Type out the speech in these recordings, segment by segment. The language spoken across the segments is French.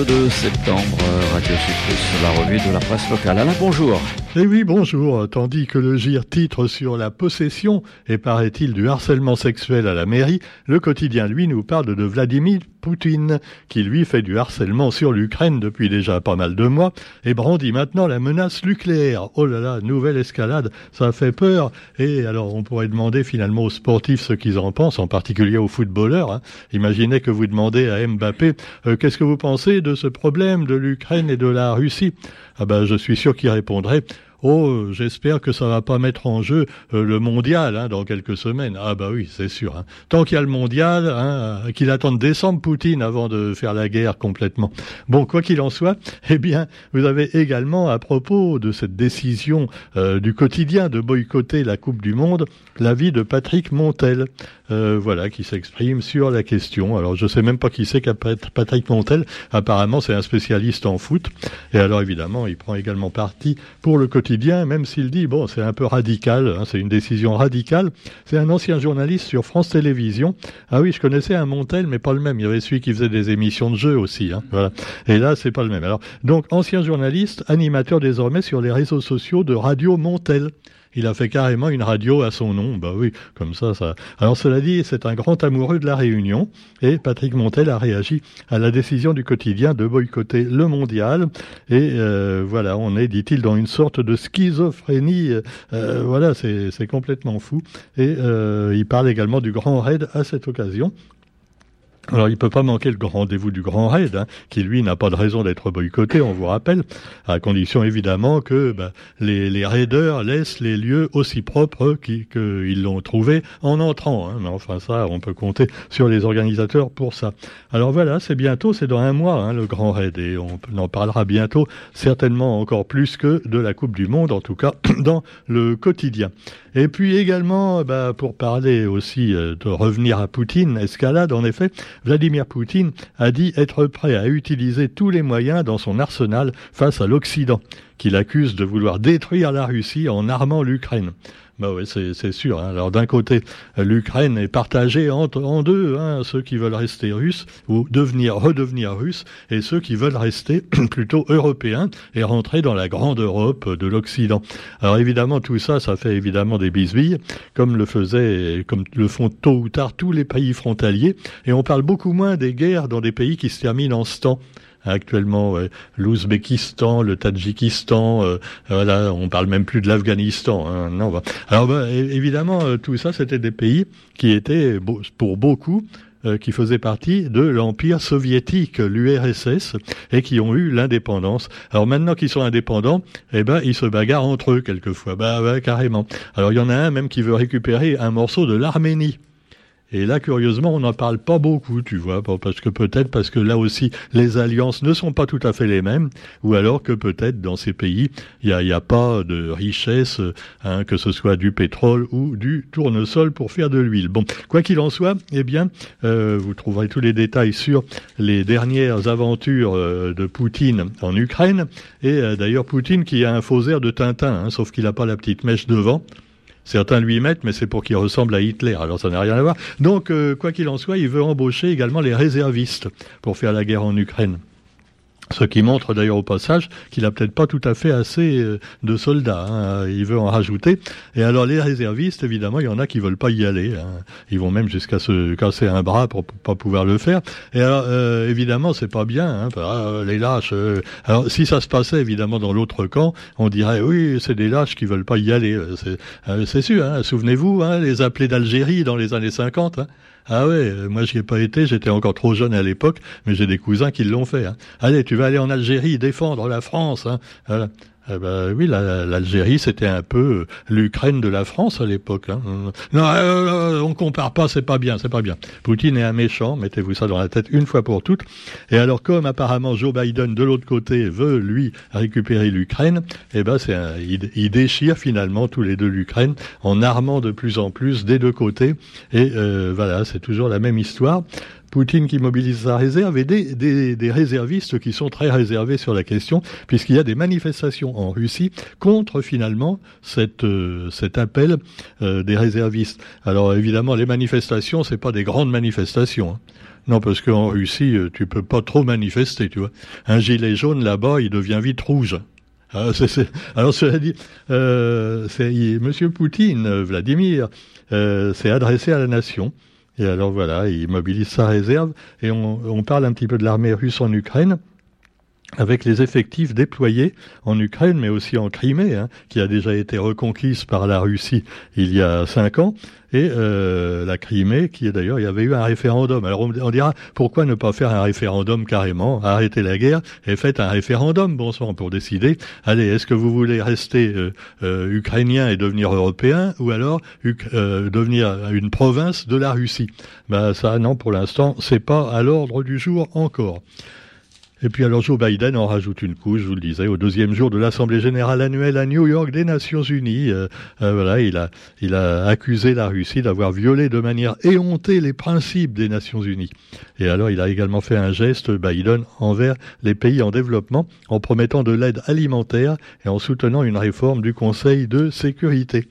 22 septembre, Radio Sud la revue de la presse locale. Alain, bonjour. Eh oui, bonjour. Tandis que le GIR titre sur la possession et paraît-il du harcèlement sexuel à la mairie, le quotidien, lui, nous parle de Vladimir Poutine, qui lui fait du harcèlement sur l'Ukraine depuis déjà pas mal de mois et brandit maintenant la menace nucléaire. Oh là là, nouvelle escalade, ça fait peur. Et alors, on pourrait demander finalement aux sportifs ce qu'ils en pensent, en particulier aux footballeurs. Hein. Imaginez que vous demandez à Mbappé euh, qu'est-ce que vous pensez de ce problème de l'Ukraine et de la Russie? Ah ben, je suis sûr qu'il répondrait Oh, j'espère que ça va pas mettre en jeu euh, le mondial hein, dans quelques semaines. Ah bah oui, c'est sûr. Hein. Tant qu'il y a le mondial, hein, euh, qu'il attende décembre Poutine avant de faire la guerre complètement. Bon, quoi qu'il en soit, eh bien, vous avez également à propos de cette décision euh, du quotidien de boycotter la Coupe du Monde, l'avis de Patrick Montel, voilà, qui s'exprime sur la question. Alors, je sais même pas qui c'est Patrick Montel. Apparemment, c'est un spécialiste en foot. Et alors, évidemment, il prend également parti pour le quotidien même s'il dit, bon, c'est un peu radical, hein, c'est une décision radicale. C'est un ancien journaliste sur France Télévisions. Ah oui, je connaissais un Montel, mais pas le même. Il y avait celui qui faisait des émissions de jeux aussi. Hein, voilà. Et là, c'est pas le même. Alors, donc, ancien journaliste, animateur désormais sur les réseaux sociaux de Radio Montel. Il a fait carrément une radio à son nom. Bah oui, comme ça, ça. Alors cela dit, c'est un grand amoureux de la Réunion et Patrick Montel a réagi à la décision du quotidien de boycotter le mondial. Et euh, voilà, on est, dit-il, dans une sorte de schizophrénie. Euh, voilà, c'est complètement fou. Et euh, il parle également du grand raid à cette occasion. Alors il peut pas manquer le rendez-vous du Grand Raid, hein, qui lui n'a pas de raison d'être boycotté, on vous rappelle, à condition évidemment que bah, les, raiders laissent les lieux aussi propres qu'ils l'ont trouvé en entrant. Hein. Enfin ça, on peut compter sur les organisateurs pour ça. Alors voilà, c'est bientôt, c'est dans un mois hein, le Grand Raid, et on en parlera bientôt, certainement encore plus que de la Coupe du Monde, en tout cas dans le quotidien. Et puis également, bah, pour parler aussi euh, de revenir à Poutine, escalade en effet, Vladimir Poutine a dit être prêt à utiliser tous les moyens dans son arsenal face à l'Occident, qu'il accuse de vouloir détruire la Russie en armant l'Ukraine. Bah oui, c'est sûr. Hein. Alors d'un côté, l'Ukraine est partagée entre, en deux, hein, ceux qui veulent rester russes ou devenir redevenir russes, et ceux qui veulent rester plutôt européens et rentrer dans la grande Europe de l'Occident. Alors évidemment, tout ça, ça fait évidemment des bisbilles, comme le faisaient, comme le font tôt ou tard tous les pays frontaliers, et on parle beaucoup moins des guerres dans des pays qui se terminent en ce temps actuellement l'Ouzbékistan, le Tadjikistan, euh, voilà, on parle même plus de l'Afghanistan. Hein, non, bah. Alors bah, évidemment, euh, tout ça, c'était des pays qui étaient pour beaucoup euh, qui faisaient partie de l'Empire soviétique, l'URSS, et qui ont eu l'indépendance. Alors maintenant qu'ils sont indépendants, eh ben ils se bagarrent entre eux quelquefois. Bah ouais, carrément. Alors il y en a un même qui veut récupérer un morceau de l'Arménie. Et là, curieusement, on n'en parle pas beaucoup, tu vois, parce que peut-être parce que là aussi, les alliances ne sont pas tout à fait les mêmes, ou alors que peut-être dans ces pays, il n'y a, pas de richesse, hein, que ce soit du pétrole ou du tournesol pour faire de l'huile. Bon, quoi qu'il en soit, eh bien, euh, vous trouverez tous les détails sur les dernières aventures euh, de Poutine en Ukraine, et euh, d'ailleurs Poutine qui a un faux air de Tintin, hein, sauf qu'il n'a pas la petite mèche devant. Certains lui mettent, mais c'est pour qu'il ressemble à Hitler. Alors ça n'a rien à voir. Donc, euh, quoi qu'il en soit, il veut embaucher également les réservistes pour faire la guerre en Ukraine. Ce qui montre d'ailleurs au passage qu'il a peut-être pas tout à fait assez euh, de soldats. Hein. Il veut en rajouter. Et alors les réservistes, évidemment, il y en a qui veulent pas y aller. Hein. Ils vont même jusqu'à se casser un bras pour, pas pouvoir le faire. Et alors euh, évidemment, c'est pas bien. Hein. Ah, les lâches. Euh. Alors si ça se passait évidemment dans l'autre camp, on dirait oui, c'est des lâches qui veulent pas y aller. C'est sûr. Hein. Souvenez-vous, hein, les appelés d'Algérie dans les années 50. Ah ouais, euh, moi j'y ai pas été, j'étais encore trop jeune à l'époque, mais j'ai des cousins qui l'ont fait. Hein. Allez, tu vas aller en Algérie défendre la France. Hein. Eh ben, oui, l'Algérie, c'était un peu l'Ukraine de la France à l'époque. Hein. Non, euh, euh, on compare pas, c'est pas bien, c'est pas bien. Poutine est un méchant, mettez-vous ça dans la tête une fois pour toutes. Et alors, comme apparemment Joe Biden de l'autre côté veut lui récupérer l'Ukraine, eh ben, c'est il, déchire finalement tous les deux l'Ukraine en armant de plus en plus des deux côtés. Et euh, voilà, c'est toujours la même histoire. Poutine qui mobilise sa réserve et des, réservistes qui sont très réservés sur la question, puisqu'il y a des manifestations en Russie contre finalement euh, cet appel euh, des réservistes. Alors évidemment, les manifestations, c'est pas des grandes manifestations. Hein. Non, parce qu'en Russie, euh, tu peux pas trop manifester, tu vois. Un gilet jaune là-bas, il devient vite rouge. Alors, Alors cela dit, euh, Monsieur Poutine, Vladimir, s'est adressé à la nation. Et alors voilà, il mobilise sa réserve et on, parle un petit peu de l'armée russe en Ukraine avec les effectifs déployés en Ukraine, mais aussi en Crimée, hein, qui a déjà été reconquise par la Russie il y a cinq ans, et euh, la Crimée, qui est d'ailleurs, il y avait eu un référendum. Alors on, dira, pourquoi ne pas faire un référendum carrément, arrêter la guerre, et faites un référendum, bon sang, pour décider, allez, est-ce que vous voulez rester euh, euh, ukrainien et devenir européen, ou alors devenir une province de la Russie? Ben ça, non, pour l'instant, c'est pas à l'ordre du jour encore. Et puis alors Joe Biden en rajoute une couche, je vous le disais, au deuxième jour de l'Assemblée générale annuelle à New York des Nations Unies. Euh, euh, voilà, il a, il a accusé la Russie d'avoir violé de manière éhontée les principes des Nations Unies. Et alors il a également fait un geste, Biden, envers les pays en développement, en promettant de l'aide alimentaire et en soutenant une réforme du Conseil de sécurité.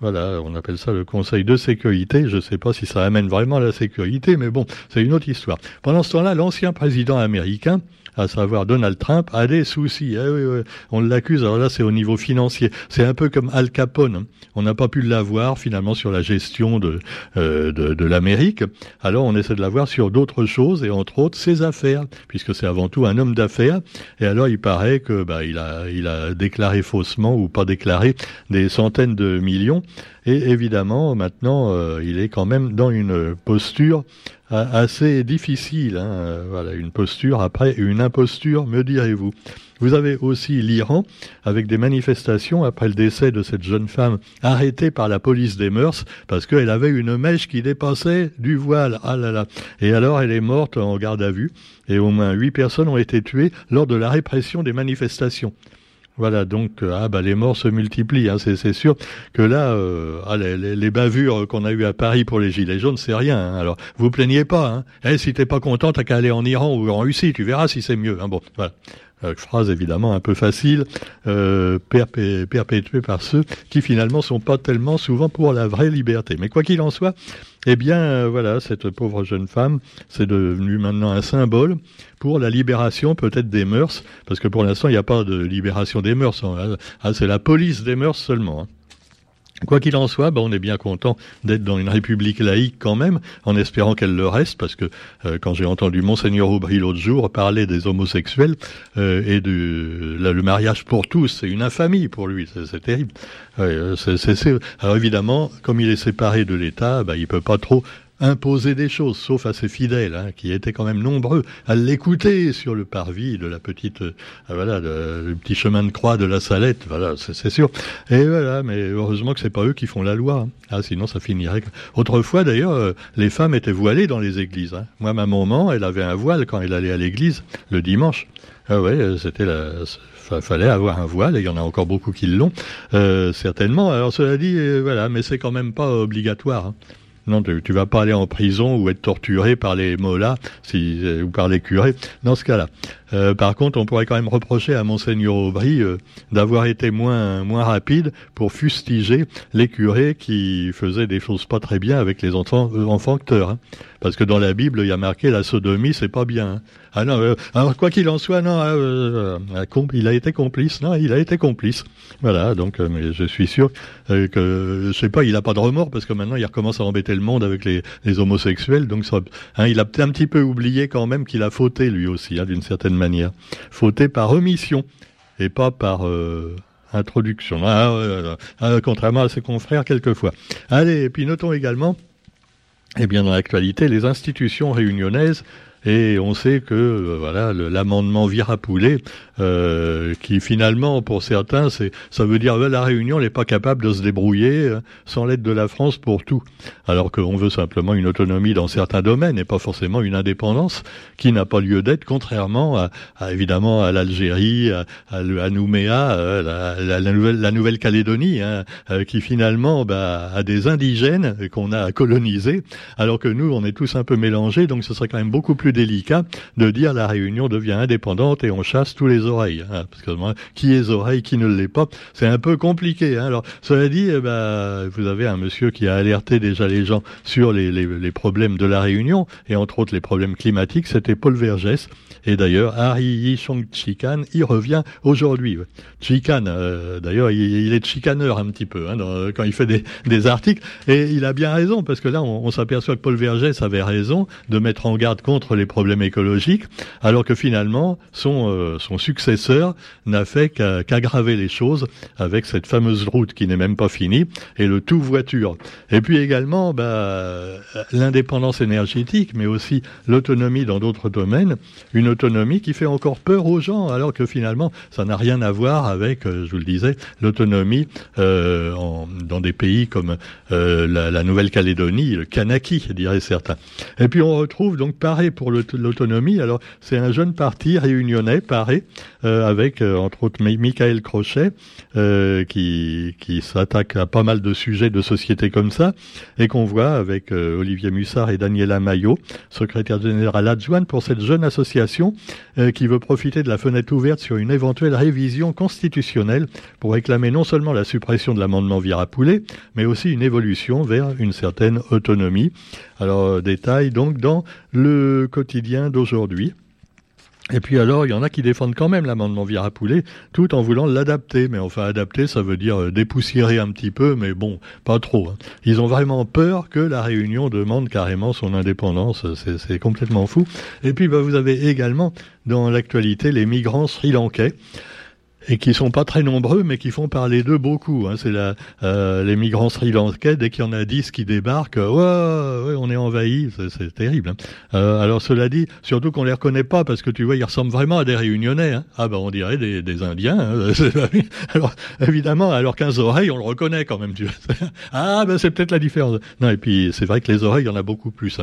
Voilà, on appelle ça le Conseil de sécurité. Je ne sais pas si ça amène vraiment à la sécurité, mais bon, c'est une autre histoire. Pendant ce temps-là, l'ancien président américain, à savoir Donald Trump, a des soucis. Eh on l'accuse, alors là c'est au niveau financier. C'est un peu comme Al Capone. On n'a pas pu l'avoir finalement sur la gestion de, euh, de, de l'Amérique. Alors on essaie de l'avoir sur d'autres choses et entre autres ses affaires, puisque c'est avant tout un homme d'affaires. Et alors il paraît que bah, il, a, il a déclaré faussement ou pas déclaré des centaines de millions. Et évidemment maintenant euh, il est quand même dans une posture assez difficile. Hein. Voilà, une posture après une imposture, me direz-vous. Vous avez aussi l'Iran avec des manifestations après le décès de cette jeune femme arrêtée par la police des mœurs parce qu'elle avait une mèche qui dépassait du voile. Ah là là. Et alors elle est morte en garde à vue et au moins huit personnes ont été tuées lors de la répression des manifestations. Voilà, donc euh, ah bah les morts se multiplient, hein, c'est sûr que là, euh, ah, les, bavures qu'on a eues à Paris pour les gilets jaunes, c'est rien. Hein. Alors vous plaignez pas. Hein. Eh, si t'es pas content, t'as qu'à aller en Iran ou en Russie, tu verras si c'est mieux. Hein. Bon, voilà. Euh, phrase évidemment un peu facile, euh, perpétuée par ceux qui finalement sont pas tellement souvent pour la vraie liberté. Mais quoi qu'il en soit, eh bien euh, voilà, cette pauvre jeune femme, c'est devenu maintenant un symbole pour la libération peut-être des mœurs, parce que pour l'instant, il n'y a pas de libération des mœurs. Hein. Ah, c'est la police des mœurs seulement. Hein. Quoi qu'il en soit, ben on est bien content d'être dans une république laïque quand même, en espérant qu'elle le reste, parce que euh, quand j'ai entendu monseigneur Aubry l'autre jour parler des homosexuels euh, et du le mariage pour tous, c'est une infamie pour lui, c'est terrible. alors évidemment, comme il est séparé de l'État, ben, il peut pas trop imposer des choses, sauf à ses fidèles, hein, qui étaient quand même nombreux à l'écouter sur le parvis de la petite, euh, voilà, le, petit chemin de croix de la Salette, voilà, c'est sûr. Et voilà, mais heureusement que c'est pas eux qui font la loi. Hein. Ah, sinon ça finirait. Autrefois, d'ailleurs, euh, les femmes étaient voilées dans les églises. Hein. Moi, ma maman, elle avait un voile quand elle allait à l'église le dimanche. Ah ouais, euh, c'était la, fallait avoir un voile, et il y en a encore beaucoup qui l'ont, certainement. Alors cela dit, voilà, mais c'est quand même pas obligatoire. Hein. Non, tu, tu vas pas aller en prison ou être torturé par les mollahs euh, ou par les curés dans ce cas-là. Euh, par contre, on pourrait quand même reprocher à monseigneur Aubry euh, d'avoir été moins moins rapide pour fustiger les curés qui faisaient des choses pas très bien avec les enfants enfants Hein. Parce que dans la Bible, il y a marqué la sodomie, c'est pas bien. Hein. Ah non, alors quoi qu'il en soit, non, il a été complice. Non, il a été complice. Voilà, donc mais je suis sûr que je sais pas, il a pas de remords parce que maintenant il recommence à embêter le monde avec les, les homosexuels. Donc ça, hein, il a un petit peu oublié quand même qu'il a fauté lui aussi, hein, d'une certaine manière. Fauté par omission et pas par euh, introduction. Ah, ah, contrairement à ses confrères quelquefois. Allez, et puis notons également, eh bien dans l'actualité, les institutions réunionnaises Et on sait que euh, voilà l'amendement Virapoulet, euh, qui finalement pour certains, c'est ça veut dire la Réunion n'est pas capable de se débrouiller euh, sans l'aide de la France pour tout, alors qu'on veut simplement une autonomie dans certains domaines et pas forcément une indépendance qui n'a pas lieu d'être, contrairement à, évidemment à l'Algérie, à, à, Nouméa, euh, la, la, Nouvelle-Calédonie, hein, qui finalement bah, a des indigènes qu'on a colonisés, alors que nous on est tous un peu mélangés, donc ce serait quand même beaucoup plus délicat de dire la Réunion devient indépendante et on chasse tous les oreilles. Hein, parce que moi, qui est oreille, qui ne l'est pas, c'est un peu compliqué. Hein. Alors, cela dit, eh ben, vous avez un monsieur qui a alerté déjà les gens sur les, les, les problèmes de la Réunion et entre autres les problèmes climatiques. C'était Paul Vergès. Et d'ailleurs, Harry Yishong Chikan y revient aujourd'hui. Chikan, euh, d'ailleurs, il, est chicaneur un petit peu hein, quand il fait des, des, articles. Et il a bien raison, parce que là, on, on s'aperçoit que Paul Vergès avait raison de mettre en garde contre les problèmes écologiques, alors que finalement, son, euh, son successeur n'a fait qu'aggraver les choses avec cette fameuse route qui n'est même pas finie, et le tout voiture. Et puis également, bah, l'indépendance énergétique, mais aussi l'autonomie dans d'autres domaines, une autonomie qui fait encore peur aux gens, alors que finalement, ça n'a rien à voir avec, euh, je vous le disais, l'autonomie euh, dans des pays comme la, la Nouvelle-Calédonie, le Kanaki, diraient certains. Et puis on retrouve donc Paré pour l'autonomie. Alors c'est un jeune parti réunionnais, Paré, euh, avec euh, entre autres Michael Crochet, euh, qui, qui s'attaque à pas mal de sujets de société comme ça, et qu'on voit avec Olivier Mussard et Daniela Maillot, secrétaire général adjointe pour cette jeune association qui veut profiter de la fenêtre ouverte sur une éventuelle révision constitutionnelle pour réclamer non seulement la suppression de l'amendement Virapoulet, mais aussi une évolution vers une certaine autonomie. Alors, détail donc dans le quotidien d'aujourd'hui. Et puis alors, il y en a qui défendent quand même l'amendement Virapoulet, tout en voulant l'adapter. Mais enfin, adapter, ça veut dire euh, dépoussiérer un petit peu, mais bon, pas trop. Hein. Ils ont vraiment peur que la Réunion demande carrément son indépendance. C'est complètement fou. Et puis, bah, vous avez également dans l'actualité les migrants sri-lankais et qui sont pas très nombreux, mais qui font parler d'eux beaucoup. Hein. C'est euh, les migrants sri-lankais, dès qu'il y en a dix qui débarquent, ouais, ouais on est envahi, c'est terrible. Hein. Euh, alors cela dit, surtout qu'on les reconnaît pas, parce que tu vois, ils ressemblent vraiment à des Réunionnais. Hein. Ah ben, on dirait des, des Indiens. Hein. alors évidemment, alors qu'un oreilles, on le reconnaît quand même. Tu vois. ah ben, c'est peut-être la différence. Non, et puis c'est vrai que les oreilles, il y en a beaucoup plus.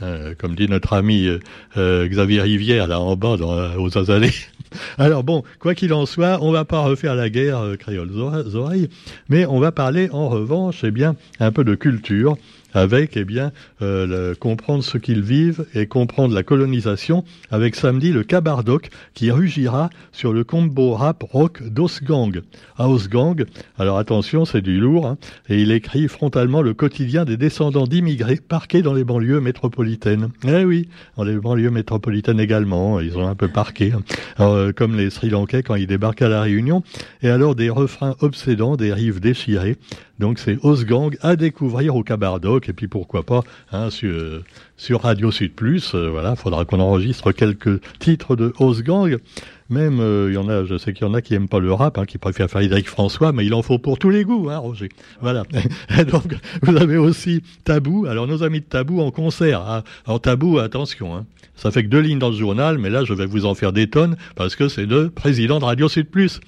Euh, comme dit notre ami euh, euh, Xavier Rivière là en bas aux Azalées. Alors bon, quoi qu'il en soit, on va pas refaire la guerre créole oreilles, mais on va parler en revanche, eh bien, un peu de culture avec eh bien euh, comprendre ce qu'ils vivent et comprendre la colonisation avec samedi le Cabardoc qui rugira sur le combo rap rock d'Osgang. Osgang, alors attention c'est du lourd, hein, et il écrit frontalement le quotidien des descendants d'immigrés parqués dans les banlieues métropolitaines. Eh oui, dans les banlieues métropolitaines également, ils ont un peu parqué, hein. euh, comme les Sri Lankais quand ils débarquent à la Réunion, et alors des refrains obsédants, des rives déchirées, donc c'est Osgang à découvrir au Cabardoc et puis pourquoi pas hein, sur, Radio Sud Plus. Euh, voilà, faudra qu'on enregistre quelques titres de Osgang. Même euh, il y en a, je sais qu'il y en a qui aiment pas le rap, hein, qui préfèrent Frédéric François, mais il en faut pour tous les goûts, hein, Roger. Voilà. donc vous avez aussi Tabou. Alors nos amis de Tabou en concert. Hein. Alors Tabou, attention. Hein. Ça fait que deux lignes dans le journal, mais là je vais vous en faire des tonnes parce que c'est le président de Radio Sud Plus.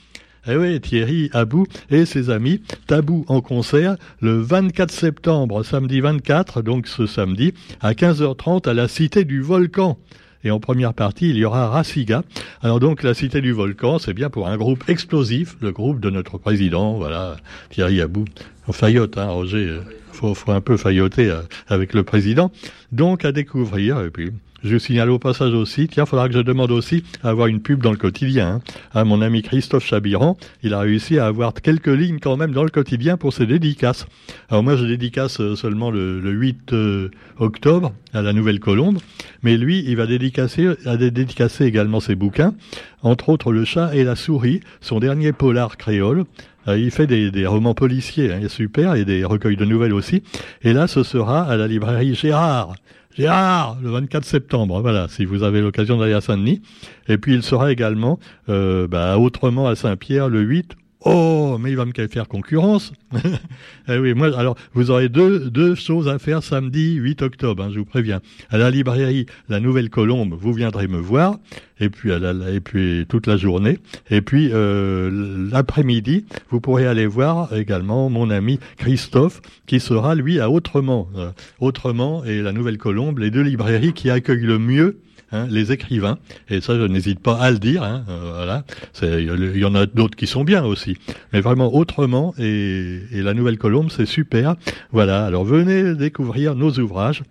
Eh oui, Thierry Abou et ses amis, Tabou en concert le 24 septembre, samedi 24, donc ce samedi, à 15h30 à la Cité du Volcan. Et en première partie, il y aura Rassiga. Alors donc, la Cité du Volcan, c'est bien pour un groupe explosif, le groupe de notre président, voilà, Thierry Abou. On faillote, hein, Roger. Euh, faut, faut un peu failloter euh, avec le président. Donc, à découvrir, et puis, je signale au passage aussi, tiens, faudra que je demande aussi à avoir une pub dans le quotidien. Hein. À mon ami Christophe Chabiran, il a réussi à avoir quelques lignes quand même dans le quotidien pour ses dédicaces. Alors moi, je dédicace euh, seulement le, 8 euh, octobre à la Nouvelle Colombe, mais lui, il va dédicacer, a dédicacer également ses bouquins, entre autres Le chat et la souris, son dernier polar créole. Euh, il fait des, des romans policiers, hein, super, et des recueils de nouvelles aussi. Et là, ce sera à la librairie Gérard Gérard, le 24 septembre, voilà, si vous avez l'occasion d'aller à Saint-Denis. Et puis il sera également euh, bah, autrement à Saint-Pierre le 8 Oh, mais il va me faire concurrence. eh oui, moi, alors, vous aurez deux, deux choses à faire samedi 8 octobre, hein, je vous préviens. À la librairie La Nouvelle Colombe, vous viendrez me voir, et puis, à la, et puis toute la journée. Et puis, euh, l'après-midi, vous pourrez aller voir également mon ami Christophe, qui sera, lui, à Autrement. Euh, Autrement et La Nouvelle Colombe, les deux librairies qui accueillent le mieux Hein, les écrivains, et ça je n'hésite pas à le dire, hein, euh, voilà, il y en a d'autres qui sont bien aussi, mais vraiment autrement, et, la Nouvelle Colombe c'est super, voilà, alors venez découvrir nos ouvrages,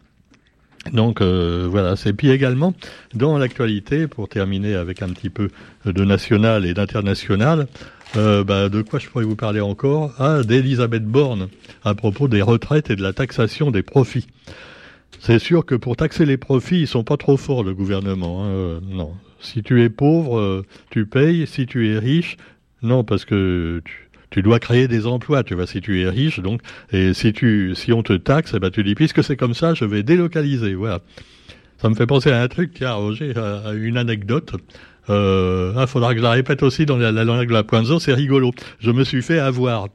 donc euh, voilà, c'est puis également dans l'actualité, pour terminer avec un petit peu de national et d'international, euh, bah, de quoi je pourrais vous parler encore? Ah, d'Elisabeth Borne, à propos des retraites et de la taxation des profits. C'est sûr que pour taxer les profits, ils sont pas trop forts, le gouvernement. Hein. Euh, non. Si tu es pauvre, euh, tu payes. Si tu es riche, non, parce que tu, dois créer des emplois, tu vois, si tu es riche, donc, et si tu, on te taxe, eh ben, tu dis, puisque c'est comme ça, je vais délocaliser, voilà. Ça me fait penser à un truc, tiens, Roger, à une anecdote. Euh, il faudra que je la répète aussi dans la, langue de la pointe c'est rigolo. Je me suis fait avoir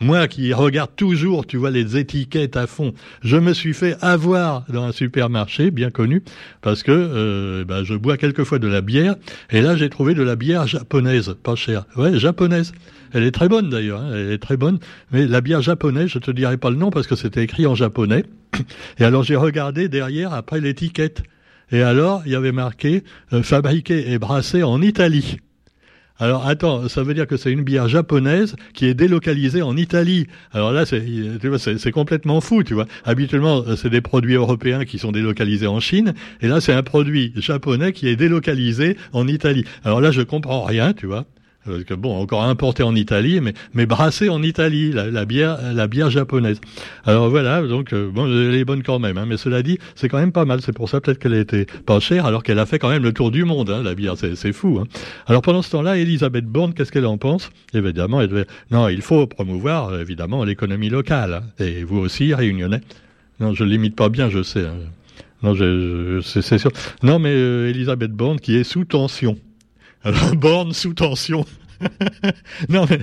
moi qui regarde toujours, tu vois, les étiquettes à fond, je me suis fait avoir dans un supermarché bien connu parce que euh, ben, je bois quelquefois de la bière et là j'ai trouvé de la bière japonaise, pas chère. Ouais, japonaise. Elle est très bonne d'ailleurs, hein, elle est très bonne. Mais la bière japonaise, je te dirai pas le nom parce que c'était écrit en japonais. Et alors j'ai regardé derrière après l'étiquette. Et alors, il y avait marqué euh, fabriqué et brassé en Italie. Alors attends, ça veut dire que c'est une bière japonaise qui est délocalisée en Italie. Alors là, c'est complètement fou, tu vois. Habituellement, c'est des produits européens qui sont délocalisés en Chine, et là, c'est un produit japonais qui est délocalisé en Italie. Alors là, je comprends rien, tu vois. Que bon, encore importé en Italie, mais, mais brassé en Italie, la, bière, la bière japonaise. Alors voilà, donc euh, bon, elle est bonne quand même. Hein, mais cela dit, c'est quand même pas mal. C'est pour ça peut-être qu'elle a été pas chère, alors qu'elle a fait quand même le tour du monde, hein, la bière. C'est fou. Hein. Alors pendant ce temps-là, Elisabeth Borne, qu'est-ce qu'elle en pense? Évidemment, elle devait... non, il faut promouvoir évidemment l'économie locale. Et vous aussi, réunionnais. Non, je l'imite pas bien, je sais. Hein. Non, je, c'est sûr. Non, mais euh, Elisabeth Borne qui est sous tension. Borne sous tension. non, mais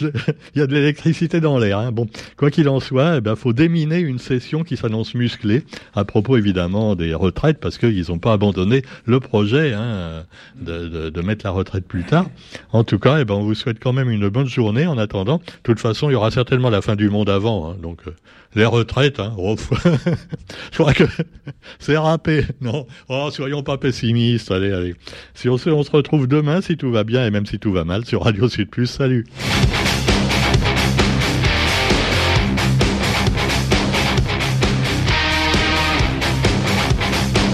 il y a de l'électricité dans l'air. Hein. Bon, quoi qu'il en soit, il eh ben, faut déminer une session qui s'annonce musclée à propos évidemment des retraites parce qu'ils n'ont pas abandonné le projet hein, de, de, mettre la retraite plus tard. En tout cas, eh ben, on vous souhaite quand même une bonne journée en attendant. De toute façon, il y aura certainement la fin du monde avant. Hein, donc, euh, les retraites, oh, je crois que c'est râpé. Non, oh, soyons pas pessimistes. Allez, allez. Si on se, on se retrouve demain, si tout va bien et même si tout va mal, sur Radio Sud Plus. Salut.